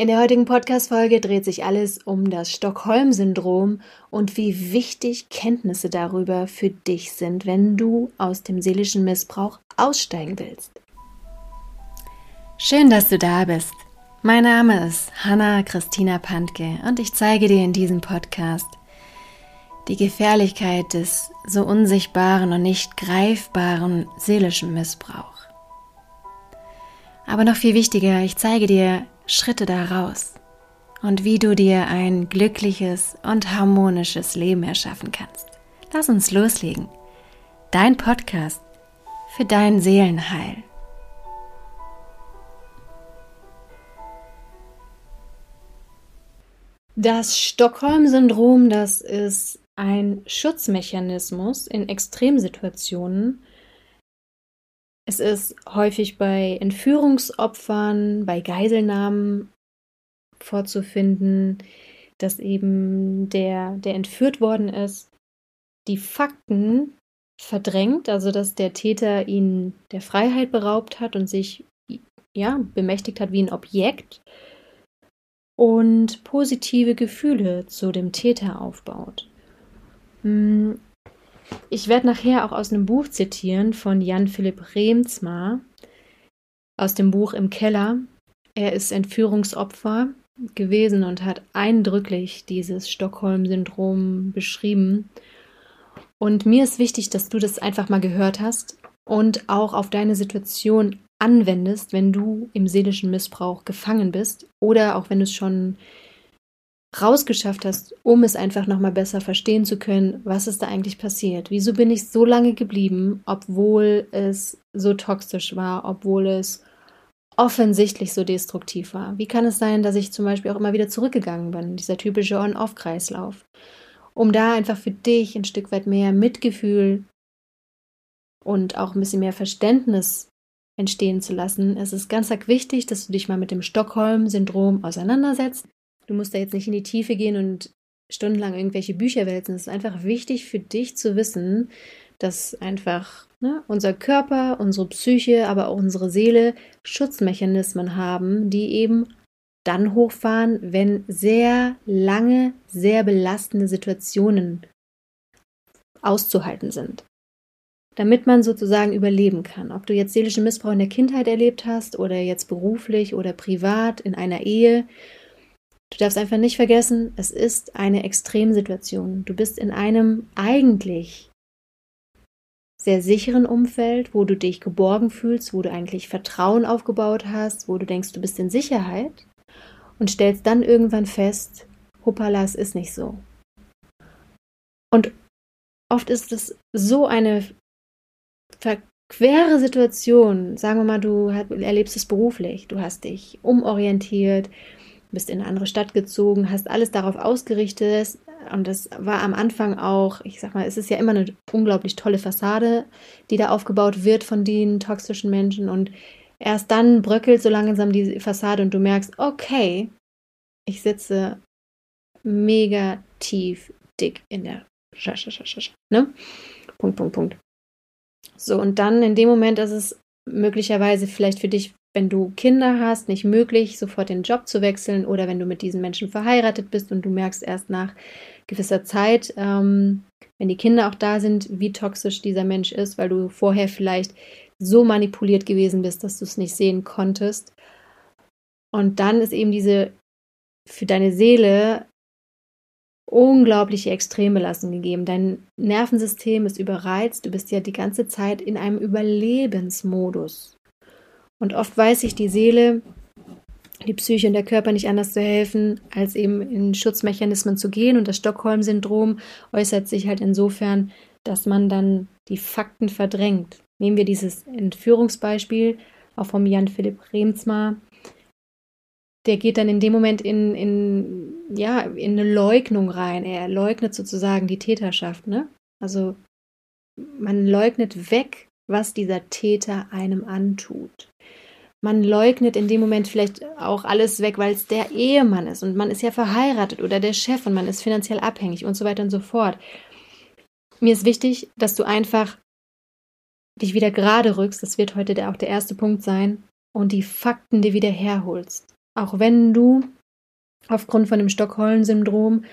In der heutigen Podcast-Folge dreht sich alles um das Stockholm-Syndrom und wie wichtig Kenntnisse darüber für dich sind, wenn du aus dem seelischen Missbrauch aussteigen willst. Schön, dass du da bist. Mein Name ist Hanna Christina Pantke und ich zeige dir in diesem Podcast die Gefährlichkeit des so unsichtbaren und nicht greifbaren seelischen Missbrauchs. Aber noch viel wichtiger, ich zeige dir Schritte daraus und wie du dir ein glückliches und harmonisches Leben erschaffen kannst. Lass uns loslegen. Dein Podcast für dein Seelenheil. Das Stockholm-Syndrom, das ist ein Schutzmechanismus in Extremsituationen, es ist häufig bei Entführungsopfern, bei Geiselnahmen vorzufinden, dass eben der, der entführt worden ist, die Fakten verdrängt, also dass der Täter ihn der Freiheit beraubt hat und sich ja bemächtigt hat wie ein Objekt und positive Gefühle zu dem Täter aufbaut. Ich werde nachher auch aus einem Buch zitieren von Jan Philipp Remsmar aus dem Buch Im Keller. Er ist Entführungsopfer gewesen und hat eindrücklich dieses Stockholm-Syndrom beschrieben. Und mir ist wichtig, dass du das einfach mal gehört hast und auch auf deine Situation anwendest, wenn du im seelischen Missbrauch gefangen bist oder auch wenn du es schon rausgeschafft hast, um es einfach nochmal besser verstehen zu können, was ist da eigentlich passiert? Wieso bin ich so lange geblieben, obwohl es so toxisch war, obwohl es offensichtlich so destruktiv war? Wie kann es sein, dass ich zum Beispiel auch immer wieder zurückgegangen bin, dieser typische On-Off-Kreislauf? Um da einfach für dich ein Stück weit mehr Mitgefühl und auch ein bisschen mehr Verständnis entstehen zu lassen. Es ist ganz wichtig, dass du dich mal mit dem Stockholm-Syndrom auseinandersetzt Du musst da jetzt nicht in die Tiefe gehen und stundenlang irgendwelche Bücher wälzen. Es ist einfach wichtig für dich zu wissen, dass einfach ne, unser Körper, unsere Psyche, aber auch unsere Seele Schutzmechanismen haben, die eben dann hochfahren, wenn sehr lange, sehr belastende Situationen auszuhalten sind. Damit man sozusagen überleben kann. Ob du jetzt seelischen Missbrauch in der Kindheit erlebt hast oder jetzt beruflich oder privat in einer Ehe Du darfst einfach nicht vergessen, es ist eine Extremsituation. Du bist in einem eigentlich sehr sicheren Umfeld, wo du dich geborgen fühlst, wo du eigentlich Vertrauen aufgebaut hast, wo du denkst, du bist in Sicherheit und stellst dann irgendwann fest, hoppala, es ist nicht so. Und oft ist es so eine verquere Situation. Sagen wir mal, du erlebst es beruflich, du hast dich umorientiert, bist in eine andere Stadt gezogen, hast alles darauf ausgerichtet. Und das war am Anfang auch, ich sag mal, es ist ja immer eine unglaublich tolle Fassade, die da aufgebaut wird von den toxischen Menschen. Und erst dann bröckelt so langsam die Fassade und du merkst, okay, ich sitze mega tief, dick in der Sch Sch Sch Sch ne? Punkt, Punkt, Punkt. So, und dann in dem Moment ist es möglicherweise vielleicht für dich wenn du Kinder hast, nicht möglich, sofort den Job zu wechseln oder wenn du mit diesen Menschen verheiratet bist und du merkst erst nach gewisser Zeit, ähm, wenn die Kinder auch da sind, wie toxisch dieser Mensch ist, weil du vorher vielleicht so manipuliert gewesen bist, dass du es nicht sehen konntest. Und dann ist eben diese für deine Seele unglaubliche Extrembelastung gegeben. Dein Nervensystem ist überreizt, du bist ja die ganze Zeit in einem Überlebensmodus. Und oft weiß sich die Seele, die Psyche und der Körper nicht anders zu helfen, als eben in Schutzmechanismen zu gehen. Und das Stockholm-Syndrom äußert sich halt insofern, dass man dann die Fakten verdrängt. Nehmen wir dieses Entführungsbeispiel, auch vom Jan Philipp Remsmar. Der geht dann in dem Moment in, in, ja, in eine Leugnung rein. Er leugnet sozusagen die Täterschaft. Ne? Also man leugnet weg, was dieser Täter einem antut man leugnet in dem Moment vielleicht auch alles weg, weil es der Ehemann ist und man ist ja verheiratet oder der Chef und man ist finanziell abhängig und so weiter und so fort. Mir ist wichtig, dass du einfach dich wieder gerade rückst. Das wird heute auch der erste Punkt sein und die Fakten dir wieder herholst. auch wenn du aufgrund von dem Stockholm-Syndrom,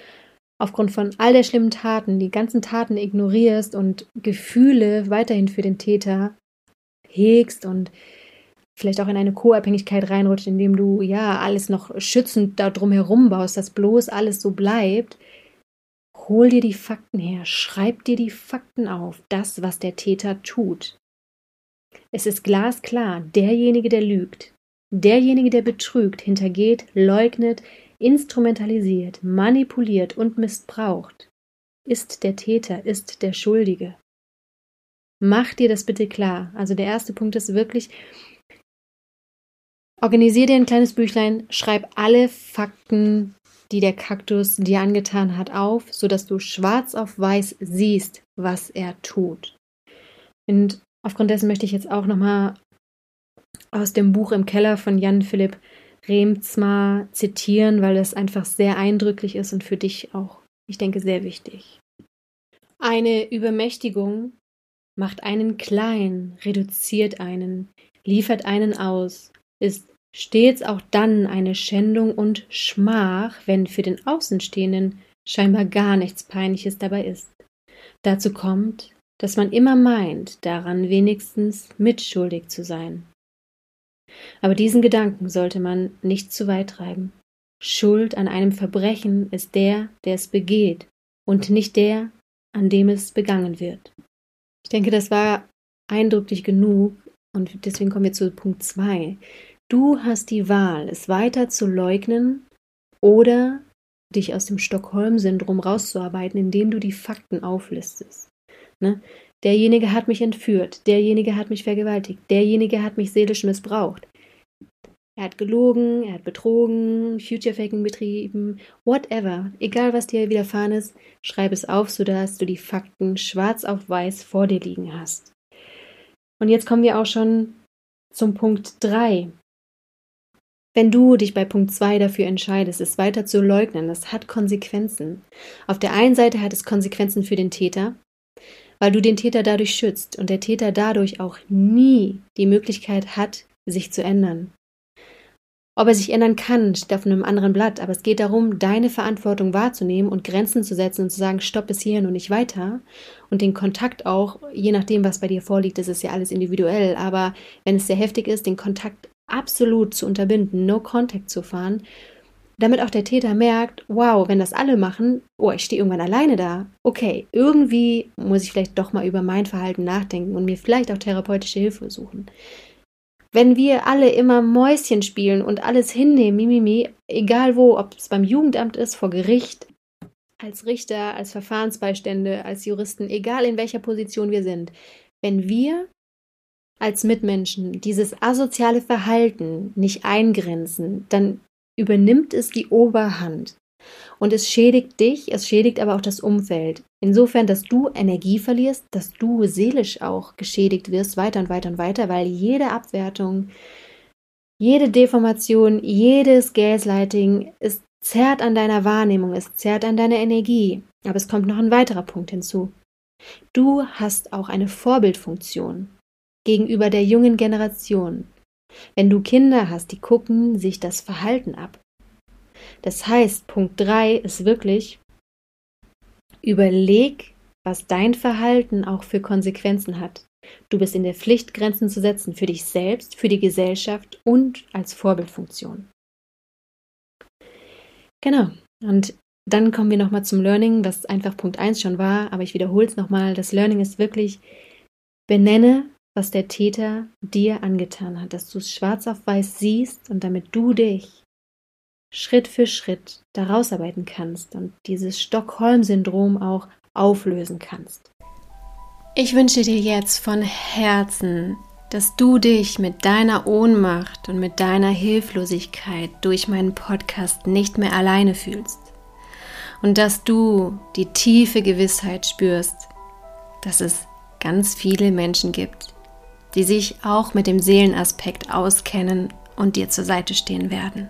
aufgrund von all der schlimmen Taten, die ganzen Taten ignorierst und Gefühle weiterhin für den Täter hegst und vielleicht auch in eine Co-Abhängigkeit reinrutscht, indem du ja alles noch schützend da drum herum baust, dass bloß alles so bleibt, hol dir die Fakten her, schreib dir die Fakten auf, das, was der Täter tut. Es ist glasklar, derjenige, der lügt, derjenige, der betrügt, hintergeht, leugnet, instrumentalisiert, manipuliert und missbraucht, ist der Täter, ist der Schuldige. Mach dir das bitte klar. Also der erste Punkt ist wirklich, organisier dir ein kleines Büchlein, schreib alle Fakten, die der Kaktus dir angetan hat, auf, sodass du schwarz auf weiß siehst, was er tut. Und aufgrund dessen möchte ich jetzt auch nochmal aus dem Buch im Keller von Jan Philipp Remzma zitieren, weil es einfach sehr eindrücklich ist und für dich auch, ich denke, sehr wichtig. Eine Übermächtigung macht einen klein, reduziert einen, liefert einen aus, ist stets auch dann eine Schändung und Schmach, wenn für den Außenstehenden scheinbar gar nichts Peinliches dabei ist. Dazu kommt, dass man immer meint, daran wenigstens mitschuldig zu sein. Aber diesen Gedanken sollte man nicht zu weit treiben. Schuld an einem Verbrechen ist der, der es begeht, und nicht der, an dem es begangen wird. Ich denke, das war eindrücklich genug, und deswegen kommen wir zu Punkt 2. Du hast die Wahl, es weiter zu leugnen oder dich aus dem Stockholm-Syndrom rauszuarbeiten, indem du die Fakten auflistest. Ne? Derjenige hat mich entführt, derjenige hat mich vergewaltigt, derjenige hat mich seelisch missbraucht. Er hat gelogen, er hat betrogen, Future-Faking betrieben, whatever. Egal, was dir widerfahren ist, schreib es auf, sodass du die Fakten schwarz auf weiß vor dir liegen hast. Und jetzt kommen wir auch schon zum Punkt 3. Wenn du dich bei Punkt 2 dafür entscheidest, es weiter zu leugnen, das hat Konsequenzen. Auf der einen Seite hat es Konsequenzen für den Täter, weil du den Täter dadurch schützt und der Täter dadurch auch nie die Möglichkeit hat, sich zu ändern. Ob er sich ändern kann, steht auf einem anderen Blatt, aber es geht darum, deine Verantwortung wahrzunehmen und Grenzen zu setzen und zu sagen, stopp bis hierhin und nicht weiter. Und den Kontakt auch, je nachdem, was bei dir vorliegt, das ist ja alles individuell, aber wenn es sehr heftig ist, den Kontakt absolut zu unterbinden, no contact zu fahren damit auch der Täter merkt, wow, wenn das alle machen, oh, ich stehe irgendwann alleine da. Okay, irgendwie muss ich vielleicht doch mal über mein Verhalten nachdenken und mir vielleicht auch therapeutische Hilfe suchen. Wenn wir alle immer Mäuschen spielen und alles hinnehmen, mimimi, egal wo, ob es beim Jugendamt ist, vor Gericht, als Richter, als Verfahrensbeistände, als Juristen, egal in welcher Position wir sind, wenn wir als Mitmenschen dieses asoziale Verhalten nicht eingrenzen, dann übernimmt es die Oberhand. Und es schädigt dich, es schädigt aber auch das Umfeld. Insofern, dass du Energie verlierst, dass du seelisch auch geschädigt wirst, weiter und weiter und weiter, weil jede Abwertung, jede Deformation, jedes Gaslighting, es zerrt an deiner Wahrnehmung, es zerrt an deiner Energie. Aber es kommt noch ein weiterer Punkt hinzu. Du hast auch eine Vorbildfunktion gegenüber der jungen Generation. Wenn du Kinder hast, die gucken sich das Verhalten ab. Das heißt, Punkt 3 ist wirklich, überleg, was dein Verhalten auch für Konsequenzen hat. Du bist in der Pflicht, Grenzen zu setzen für dich selbst, für die Gesellschaft und als Vorbildfunktion. Genau. Und dann kommen wir nochmal zum Learning, was einfach Punkt 1 schon war, aber ich wiederhole es nochmal. Das Learning ist wirklich, benenne was der Täter dir angetan hat, dass du es schwarz auf weiß siehst und damit du dich Schritt für Schritt daraus arbeiten kannst und dieses Stockholm-Syndrom auch auflösen kannst. Ich wünsche dir jetzt von Herzen, dass du dich mit deiner Ohnmacht und mit deiner Hilflosigkeit durch meinen Podcast nicht mehr alleine fühlst und dass du die tiefe Gewissheit spürst, dass es ganz viele Menschen gibt, die sich auch mit dem Seelenaspekt auskennen und dir zur Seite stehen werden.